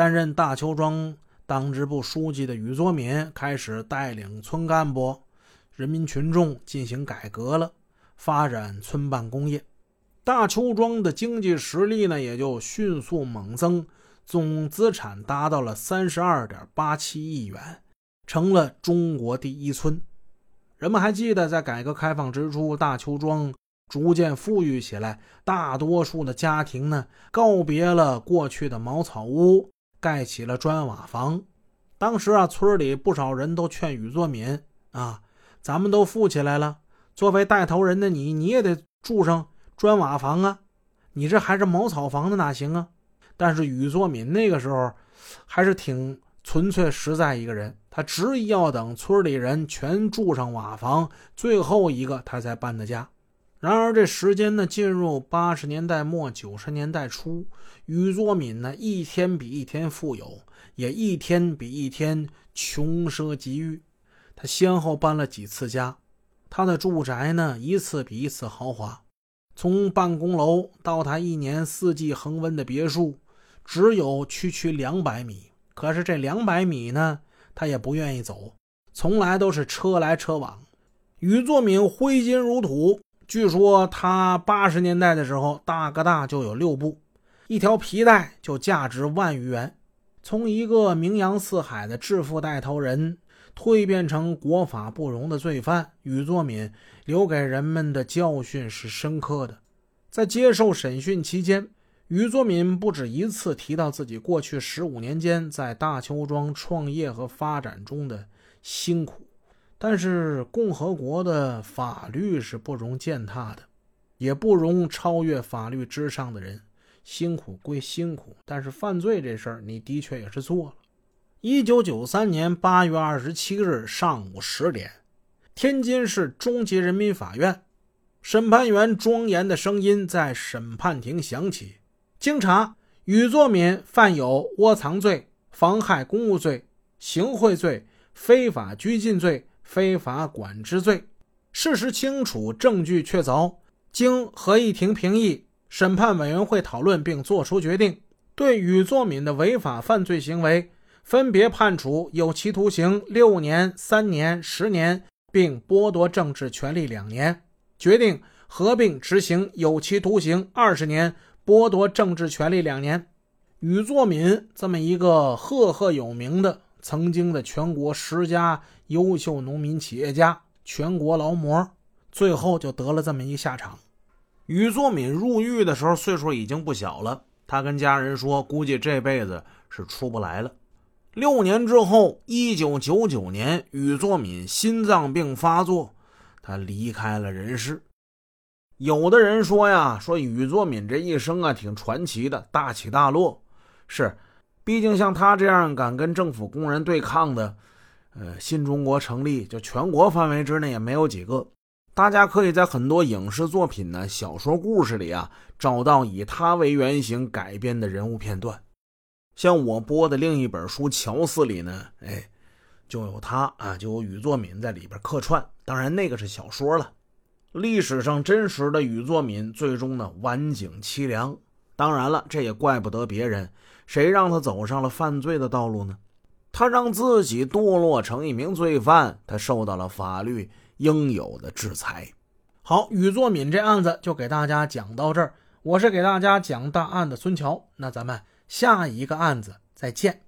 担任大邱庄党支部书记的禹作敏开始带领村干部、人民群众进行改革了，发展村办工业。大邱庄的经济实力呢，也就迅速猛增，总资产达到了三十二点八七亿元，成了中国第一村。人们还记得，在改革开放之初，大邱庄逐渐富裕起来，大多数的家庭呢，告别了过去的茅草屋，盖起了砖瓦房。当时啊，村里不少人都劝禹作敏啊，咱们都富起来了，作为带头人的你，你也得住上。砖瓦房啊，你这还是茅草房的哪行啊？但是禹作敏那个时候还是挺纯粹实在一个人，他执意要等村里人全住上瓦房，最后一个他才搬的家。然而这时间呢，进入八十年代末九十年代初，禹作敏呢一天比一天富有，也一天比一天穷奢极欲。他先后搬了几次家，他的住宅呢一次比一次豪华。从办公楼到他一年四季恒温的别墅，只有区区两百米。可是这两百米呢，他也不愿意走，从来都是车来车往。禹作敏挥金如土，据说他八十年代的时候，大哥大就有六部，一条皮带就价值万余元。从一个名扬四海的致富带头人。蜕变成国法不容的罪犯，禹作敏留给人们的教训是深刻的。在接受审讯期间，禹作敏不止一次提到自己过去十五年间在大邱庄创业和发展中的辛苦。但是，共和国的法律是不容践踏的，也不容超越法律之上的人。辛苦归辛苦，但是犯罪这事儿，你的确也是做了。一九九三年八月二十七日上午十点，天津市中级人民法院审判员庄严的声音在审判庭响起。经查，禹作敏犯有窝藏罪、妨害公务罪、行贿罪、非法拘禁罪、非法管制罪。事实清楚，证据确凿。经合议庭评议，审判委员会讨论并作出决定，对禹作敏的违法犯罪行为。分别判处有期徒刑六年、三年、十年，并剥夺政治权利两年。决定合并执行有期徒刑二十年，剥夺政治权利两年。禹作敏这么一个赫赫有名的、曾经的全国十佳优秀农民企业家、全国劳模，最后就得了这么一下场。禹作敏入狱的时候岁数已经不小了，他跟家人说，估计这辈子是出不来了。六年之后，一九九九年，禹作敏心脏病发作，他离开了人世。有的人说呀，说禹作敏这一生啊挺传奇的，大起大落。是，毕竟像他这样敢跟政府工人对抗的，呃，新中国成立就全国范围之内也没有几个。大家可以在很多影视作品呢、小说故事里啊，找到以他为原型改编的人物片段。像我播的另一本书《乔四》里呢，哎，就有他啊，就有禹作敏在里边客串。当然，那个是小说了。历史上真实的禹作敏最终呢，晚景凄凉。当然了，这也怪不得别人，谁让他走上了犯罪的道路呢？他让自己堕落成一名罪犯，他受到了法律应有的制裁。好，宇作敏这案子就给大家讲到这儿。我是给大家讲大案的孙桥，那咱们。下一个案子，再见。